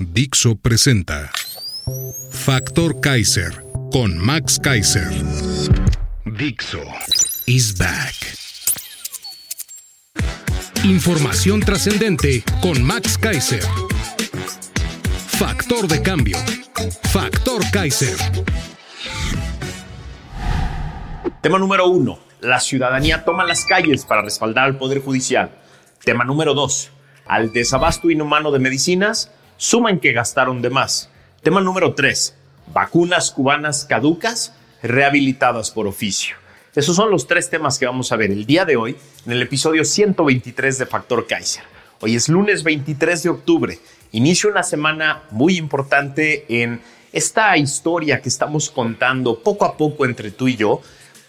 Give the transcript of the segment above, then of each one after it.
Dixo presenta Factor Kaiser con Max Kaiser. Dixo is back. Información trascendente con Max Kaiser. Factor de cambio. Factor Kaiser. Tema número uno. La ciudadanía toma las calles para respaldar al Poder Judicial. Tema número dos. Al desabasto inhumano de medicinas, suman que gastaron de más. Tema número tres. Vacunas cubanas caducas, rehabilitadas por oficio. Esos son los tres temas que vamos a ver el día de hoy en el episodio 123 de Factor Kaiser. Hoy es lunes 23 de octubre. Inicio una semana muy importante en esta historia que estamos contando poco a poco entre tú y yo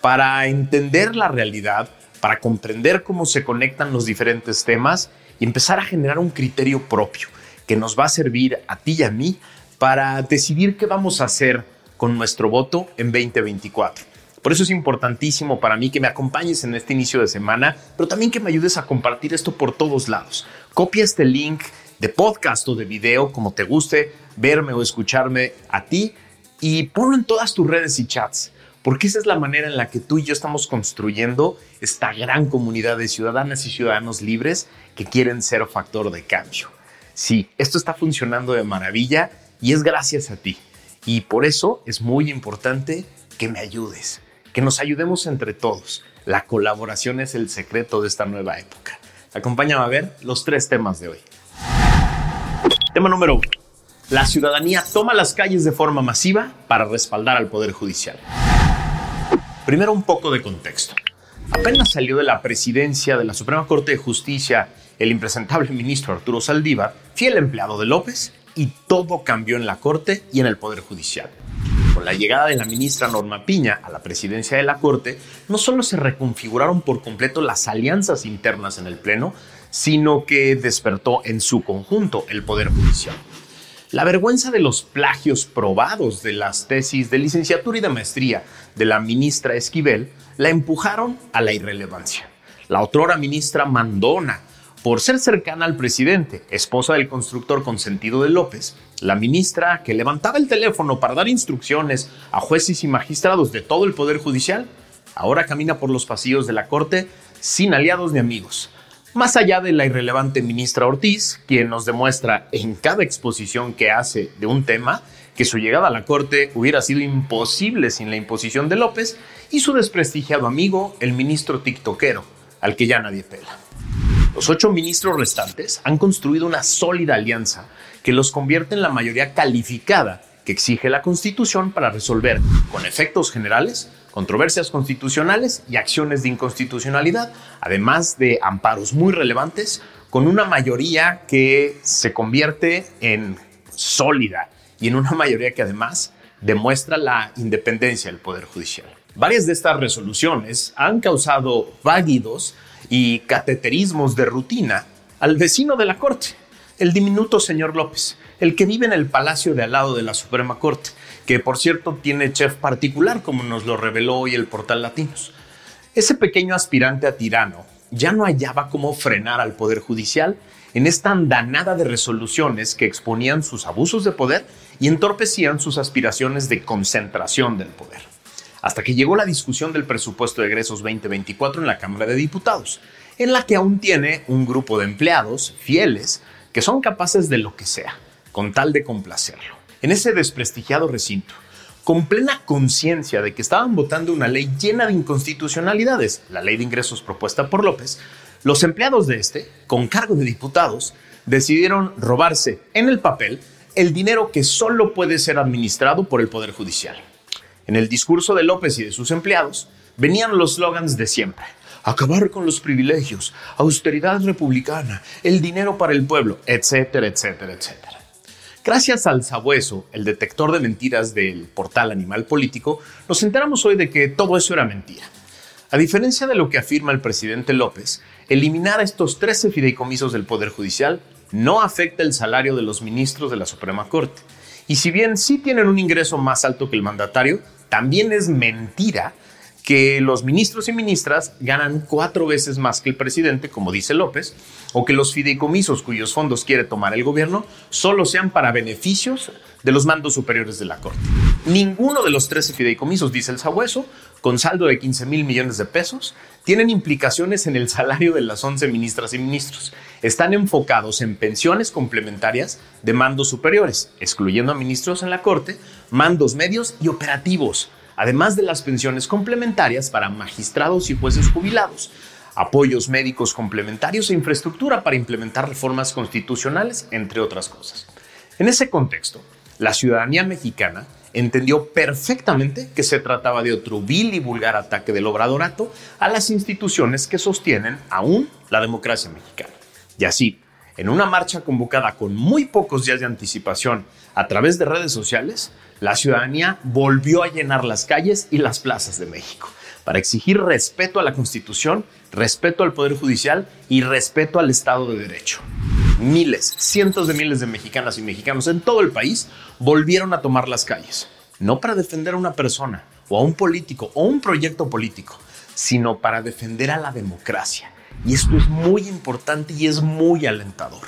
para entender la realidad, para comprender cómo se conectan los diferentes temas y empezar a generar un criterio propio que nos va a servir a ti y a mí para decidir qué vamos a hacer con nuestro voto en 2024. Por eso es importantísimo para mí que me acompañes en este inicio de semana, pero también que me ayudes a compartir esto por todos lados. Copia este link de podcast o de video, como te guste verme o escucharme a ti, y ponlo en todas tus redes y chats, porque esa es la manera en la que tú y yo estamos construyendo esta gran comunidad de ciudadanas y ciudadanos libres que quieren ser factor de cambio. Sí, esto está funcionando de maravilla y es gracias a ti. Y por eso es muy importante que me ayudes que nos ayudemos entre todos. La colaboración es el secreto de esta nueva época. Acompáñame a ver los tres temas de hoy. Tema número uno. La ciudadanía toma las calles de forma masiva para respaldar al Poder Judicial. Primero un poco de contexto. Apenas salió de la presidencia de la Suprema Corte de Justicia el impresentable ministro Arturo Saldívar, fiel empleado de López, y todo cambió en la Corte y en el Poder Judicial. Con la llegada de la ministra Norma Piña a la presidencia de la Corte, no solo se reconfiguraron por completo las alianzas internas en el Pleno, sino que despertó en su conjunto el Poder Judicial. La vergüenza de los plagios probados de las tesis de licenciatura y de maestría de la ministra Esquivel la empujaron a la irrelevancia. La otrora ministra Mandona por ser cercana al presidente, esposa del constructor consentido de López, la ministra que levantaba el teléfono para dar instrucciones a jueces y magistrados de todo el Poder Judicial, ahora camina por los pasillos de la Corte sin aliados ni amigos. Más allá de la irrelevante ministra Ortiz, quien nos demuestra en cada exposición que hace de un tema que su llegada a la Corte hubiera sido imposible sin la imposición de López, y su desprestigiado amigo, el ministro tiktokero, al que ya nadie pela. Los ocho ministros restantes han construido una sólida alianza que los convierte en la mayoría calificada que exige la Constitución para resolver, con efectos generales, controversias constitucionales y acciones de inconstitucionalidad, además de amparos muy relevantes, con una mayoría que se convierte en sólida y en una mayoría que además demuestra la independencia del Poder Judicial. Varias de estas resoluciones han causado váguidos y cateterismos de rutina al vecino de la Corte, el diminuto señor López, el que vive en el palacio de al lado de la Suprema Corte, que por cierto tiene chef particular, como nos lo reveló hoy el portal Latinos. Ese pequeño aspirante a tirano ya no hallaba cómo frenar al Poder Judicial en esta andanada de resoluciones que exponían sus abusos de poder y entorpecían sus aspiraciones de concentración del poder hasta que llegó la discusión del presupuesto de egresos 2024 en la Cámara de Diputados, en la que aún tiene un grupo de empleados fieles que son capaces de lo que sea, con tal de complacerlo. En ese desprestigiado recinto, con plena conciencia de que estaban votando una ley llena de inconstitucionalidades, la ley de ingresos propuesta por López, los empleados de este, con cargo de diputados, decidieron robarse en el papel el dinero que solo puede ser administrado por el Poder Judicial. En el discurso de López y de sus empleados venían los slogans de siempre. acabar con los privilegios, austeridad republicana, el dinero para el pueblo, etcétera, etcétera, etcétera. Gracias al sabueso, el detector de mentiras del portal Animal Político, nos enteramos hoy de que todo eso era mentira. A diferencia de lo que afirma el presidente López, eliminar estos 13 fideicomisos del Poder Judicial no afecta el salario de los ministros de la Suprema Corte. Y si bien sí tienen un ingreso más alto que el mandatario, también es mentira que los ministros y ministras ganan cuatro veces más que el presidente, como dice López, o que los fideicomisos cuyos fondos quiere tomar el gobierno solo sean para beneficios de los mandos superiores de la Corte. Ninguno de los 13 fideicomisos, dice el sabueso, con saldo de 15 mil millones de pesos, tienen implicaciones en el salario de las 11 ministras y ministros. Están enfocados en pensiones complementarias de mandos superiores, excluyendo a ministros en la Corte, mandos medios y operativos además de las pensiones complementarias para magistrados y jueces jubilados, apoyos médicos complementarios e infraestructura para implementar reformas constitucionales, entre otras cosas. En ese contexto, la ciudadanía mexicana entendió perfectamente que se trataba de otro vil y vulgar ataque del obradorato a las instituciones que sostienen aún la democracia mexicana. Y así, en una marcha convocada con muy pocos días de anticipación a través de redes sociales, la ciudadanía volvió a llenar las calles y las plazas de México para exigir respeto a la Constitución, respeto al Poder Judicial y respeto al Estado de Derecho. Miles, cientos de miles de mexicanas y mexicanos en todo el país volvieron a tomar las calles, no para defender a una persona o a un político o un proyecto político, sino para defender a la democracia. Y esto es muy importante y es muy alentador.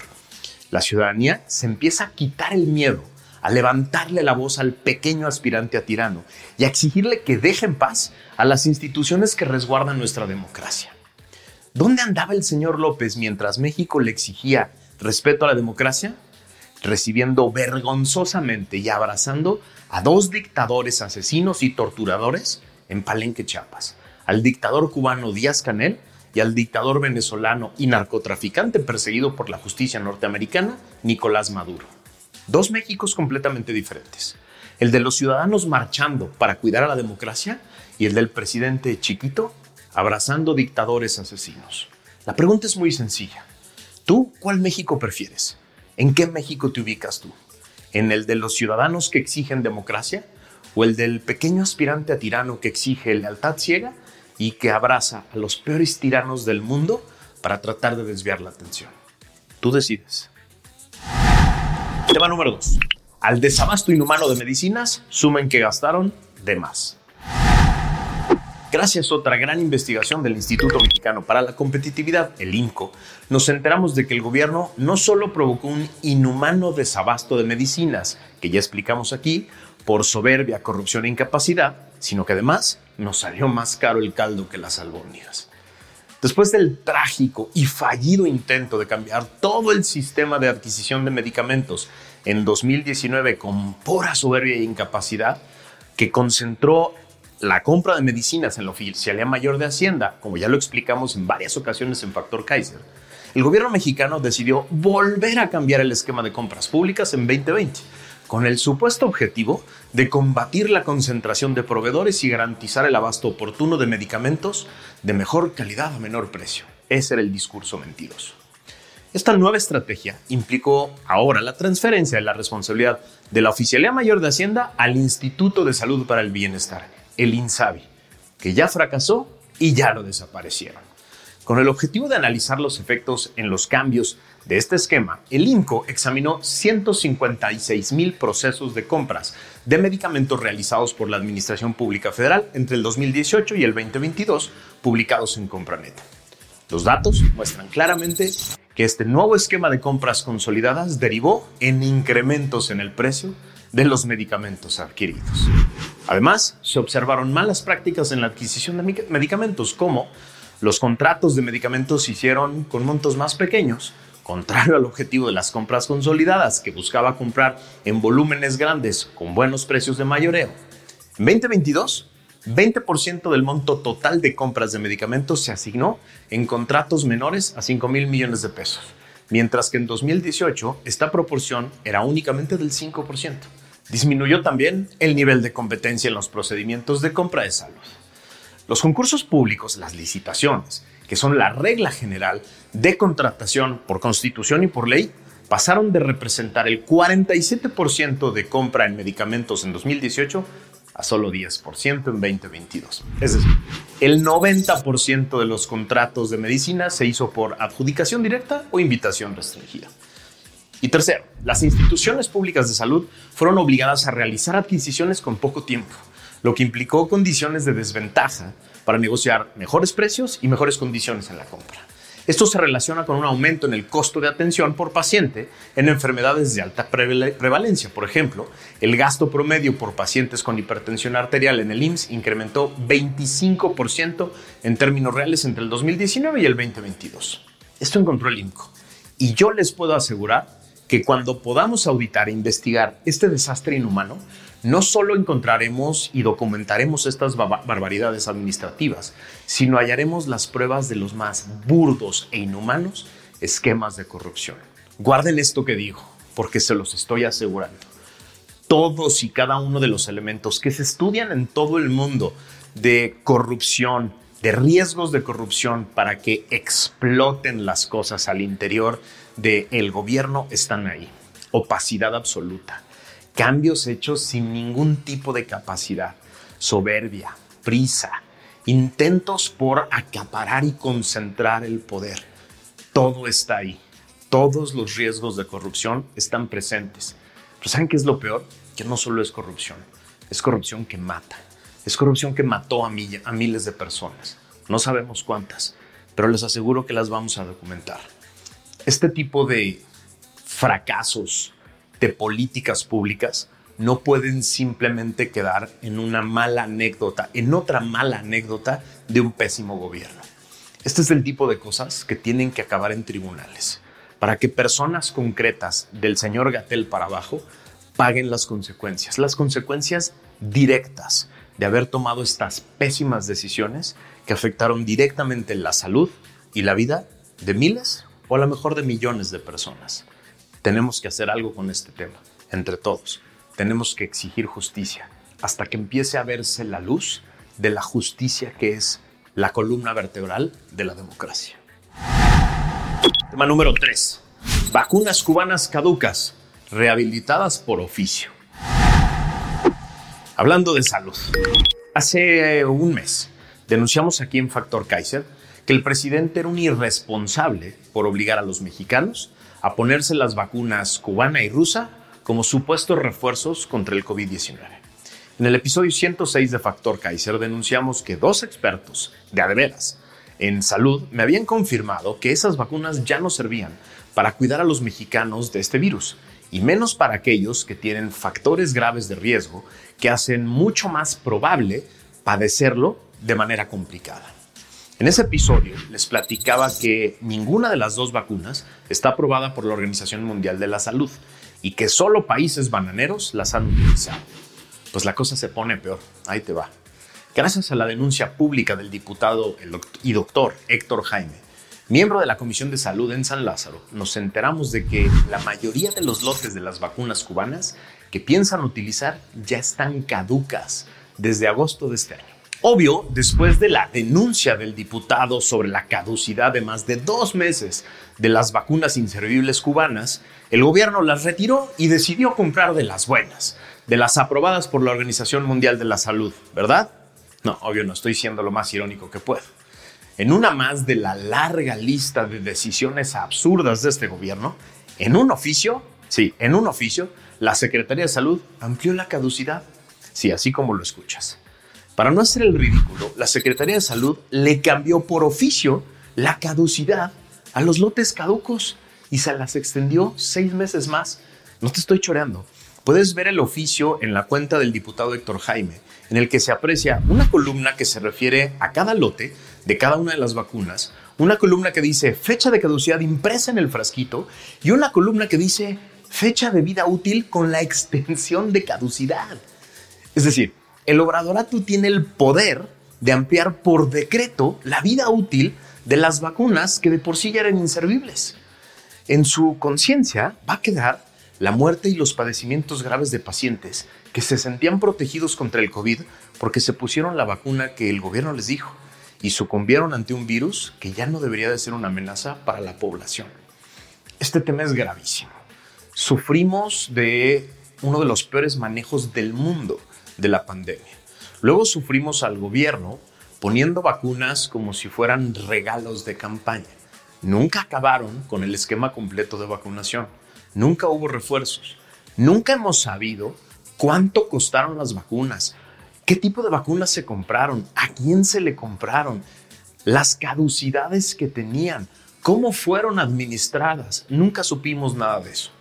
La ciudadanía se empieza a quitar el miedo a levantarle la voz al pequeño aspirante a tirano y a exigirle que deje en paz a las instituciones que resguardan nuestra democracia. ¿Dónde andaba el señor López mientras México le exigía respeto a la democracia? Recibiendo vergonzosamente y abrazando a dos dictadores asesinos y torturadores en Palenque, Chiapas, al dictador cubano Díaz Canel y al dictador venezolano y narcotraficante perseguido por la justicia norteamericana, Nicolás Maduro. Dos Méxicos completamente diferentes. El de los ciudadanos marchando para cuidar a la democracia y el del presidente chiquito abrazando dictadores asesinos. La pregunta es muy sencilla. ¿Tú cuál México prefieres? ¿En qué México te ubicas tú? ¿En el de los ciudadanos que exigen democracia? ¿O el del pequeño aspirante a tirano que exige lealtad ciega y que abraza a los peores tiranos del mundo para tratar de desviar la atención? Tú decides. Tema número 2. Al desabasto inhumano de medicinas, sumen que gastaron de más. Gracias a otra gran investigación del Instituto Mexicano para la Competitividad, el INCO, nos enteramos de que el gobierno no solo provocó un inhumano desabasto de medicinas, que ya explicamos aquí, por soberbia, corrupción e incapacidad, sino que además nos salió más caro el caldo que las albóndigas. Después del trágico y fallido intento de cambiar todo el sistema de adquisición de medicamentos en 2019 con pura soberbia e incapacidad, que concentró la compra de medicinas en la Oficialía Mayor de Hacienda, como ya lo explicamos en varias ocasiones en Factor Kaiser, el gobierno mexicano decidió volver a cambiar el esquema de compras públicas en 2020 con el supuesto objetivo de combatir la concentración de proveedores y garantizar el abasto oportuno de medicamentos de mejor calidad a menor precio. Ese era el discurso mentiroso. Esta nueva estrategia implicó ahora la transferencia de la responsabilidad de la Oficialía Mayor de Hacienda al Instituto de Salud para el Bienestar, el INSABI, que ya fracasó y ya lo desaparecieron. Con el objetivo de analizar los efectos en los cambios de este esquema, el INCO examinó 156 mil procesos de compras de medicamentos realizados por la Administración Pública Federal entre el 2018 y el 2022, publicados en Compranet. Los datos muestran claramente que este nuevo esquema de compras consolidadas derivó en incrementos en el precio de los medicamentos adquiridos. Además, se observaron malas prácticas en la adquisición de medicamentos, como los contratos de medicamentos se hicieron con montos más pequeños, contrario al objetivo de las compras consolidadas, que buscaba comprar en volúmenes grandes con buenos precios de mayoreo. En 2022, 20% del monto total de compras de medicamentos se asignó en contratos menores a 5 mil millones de pesos, mientras que en 2018 esta proporción era únicamente del 5%. Disminuyó también el nivel de competencia en los procedimientos de compra de salud. Los concursos públicos, las licitaciones, que son la regla general de contratación por constitución y por ley, pasaron de representar el 47% de compra en medicamentos en 2018 a solo 10% en 2022. Es decir, el 90% de los contratos de medicina se hizo por adjudicación directa o invitación restringida. Y tercero, las instituciones públicas de salud fueron obligadas a realizar adquisiciones con poco tiempo, lo que implicó condiciones de desventaja para negociar mejores precios y mejores condiciones en la compra. Esto se relaciona con un aumento en el costo de atención por paciente en enfermedades de alta prevalencia. Por ejemplo, el gasto promedio por pacientes con hipertensión arterial en el IMSS incrementó 25% en términos reales entre el 2019 y el 2022. Esto encontró el INCO. Y yo les puedo asegurar que cuando podamos auditar e investigar este desastre inhumano, no solo encontraremos y documentaremos estas barbaridades administrativas, sino hallaremos las pruebas de los más burdos e inhumanos esquemas de corrupción. Guarden esto que digo, porque se los estoy asegurando. Todos y cada uno de los elementos que se estudian en todo el mundo de corrupción, de riesgos de corrupción para que exploten las cosas al interior del gobierno están ahí. Opacidad absoluta cambios hechos sin ningún tipo de capacidad, soberbia, prisa, intentos por acaparar y concentrar el poder. Todo está ahí. Todos los riesgos de corrupción están presentes. Pero ¿saben qué es lo peor? Que no solo es corrupción, es corrupción que mata. Es corrupción que mató a miles de personas. No sabemos cuántas, pero les aseguro que las vamos a documentar. Este tipo de fracasos de políticas públicas no pueden simplemente quedar en una mala anécdota, en otra mala anécdota de un pésimo gobierno. Este es el tipo de cosas que tienen que acabar en tribunales, para que personas concretas del señor Gatel para abajo paguen las consecuencias, las consecuencias directas de haber tomado estas pésimas decisiones que afectaron directamente la salud y la vida de miles o a lo mejor de millones de personas. Tenemos que hacer algo con este tema, entre todos. Tenemos que exigir justicia hasta que empiece a verse la luz de la justicia que es la columna vertebral de la democracia. Tema número 3. Vacunas cubanas caducas, rehabilitadas por oficio. Hablando de salud, hace un mes denunciamos aquí en Factor Kaiser que el presidente era un irresponsable por obligar a los mexicanos a ponerse las vacunas cubana y rusa como supuestos refuerzos contra el COVID-19. En el episodio 106 de Factor Kaiser denunciamos que dos expertos de adeveras en salud me habían confirmado que esas vacunas ya no servían para cuidar a los mexicanos de este virus, y menos para aquellos que tienen factores graves de riesgo que hacen mucho más probable padecerlo de manera complicada. En ese episodio les platicaba que ninguna de las dos vacunas está aprobada por la Organización Mundial de la Salud y que solo países bananeros las han utilizado. Pues la cosa se pone peor. Ahí te va. Gracias a la denuncia pública del diputado y doctor Héctor Jaime, miembro de la Comisión de Salud en San Lázaro, nos enteramos de que la mayoría de los lotes de las vacunas cubanas que piensan utilizar ya están caducas desde agosto de este año. Obvio, después de la denuncia del diputado sobre la caducidad de más de dos meses de las vacunas inservibles cubanas, el gobierno las retiró y decidió comprar de las buenas, de las aprobadas por la Organización Mundial de la Salud, ¿verdad? No, obvio, no estoy siendo lo más irónico que puedo. En una más de la larga lista de decisiones absurdas de este gobierno, en un oficio, sí, en un oficio, la Secretaría de Salud amplió la caducidad. Sí, así como lo escuchas. Para no hacer el ridículo, la Secretaría de Salud le cambió por oficio la caducidad a los lotes caducos y se las extendió seis meses más. No te estoy choreando. Puedes ver el oficio en la cuenta del diputado Héctor Jaime, en el que se aprecia una columna que se refiere a cada lote de cada una de las vacunas, una columna que dice fecha de caducidad impresa en el frasquito y una columna que dice fecha de vida útil con la extensión de caducidad. Es decir, el obradorato tiene el poder de ampliar por decreto la vida útil de las vacunas que de por sí ya eran inservibles. En su conciencia va a quedar la muerte y los padecimientos graves de pacientes que se sentían protegidos contra el COVID porque se pusieron la vacuna que el gobierno les dijo y sucumbieron ante un virus que ya no debería de ser una amenaza para la población. Este tema es gravísimo. Sufrimos de uno de los peores manejos del mundo de la pandemia. Luego sufrimos al gobierno poniendo vacunas como si fueran regalos de campaña. Nunca acabaron con el esquema completo de vacunación. Nunca hubo refuerzos. Nunca hemos sabido cuánto costaron las vacunas, qué tipo de vacunas se compraron, a quién se le compraron, las caducidades que tenían, cómo fueron administradas. Nunca supimos nada de eso.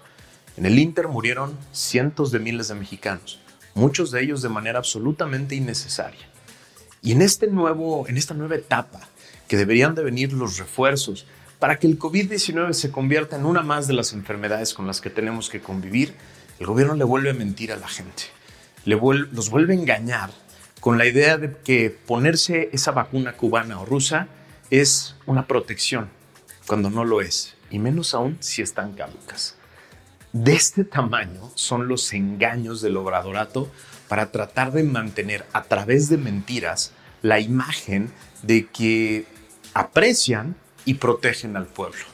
En el Inter murieron cientos de miles de mexicanos, muchos de ellos de manera absolutamente innecesaria. Y en, este nuevo, en esta nueva etapa, que deberían de venir los refuerzos para que el COVID-19 se convierta en una más de las enfermedades con las que tenemos que convivir, el gobierno le vuelve a mentir a la gente, le los vuelve a engañar con la idea de que ponerse esa vacuna cubana o rusa es una protección, cuando no lo es, y menos aún si están caducas. De este tamaño son los engaños del obradorato para tratar de mantener a través de mentiras la imagen de que aprecian y protegen al pueblo.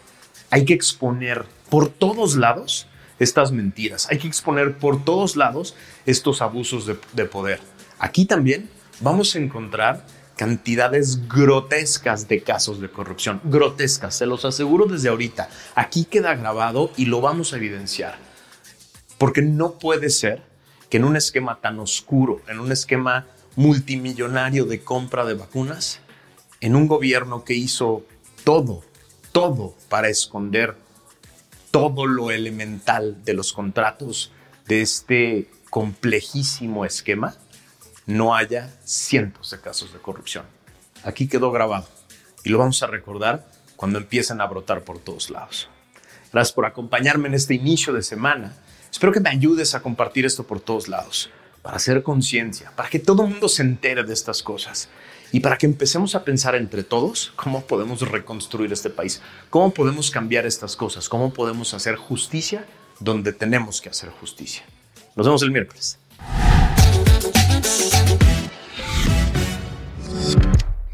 Hay que exponer por todos lados estas mentiras. Hay que exponer por todos lados estos abusos de, poder. Aquí también vamos a encontrar cantidades grotescas de casos de corrupción. Grotescas, se los aseguro desde ahorita. Aquí queda grabado y lo vamos a evidenciar. Porque no puede ser que en un esquema tan oscuro, en un esquema multimillonario de compra de vacunas, en un gobierno que hizo todo, todo para esconder todo lo elemental de los contratos de este complejísimo esquema, no haya cientos de casos de corrupción. Aquí quedó grabado y lo vamos a recordar cuando empiecen a brotar por todos lados. Gracias por acompañarme en este inicio de semana. Espero que me ayudes a compartir esto por todos lados, para hacer conciencia, para que todo el mundo se entere de estas cosas y para que empecemos a pensar entre todos cómo podemos reconstruir este país, cómo podemos cambiar estas cosas, cómo podemos hacer justicia donde tenemos que hacer justicia. Nos vemos el miércoles.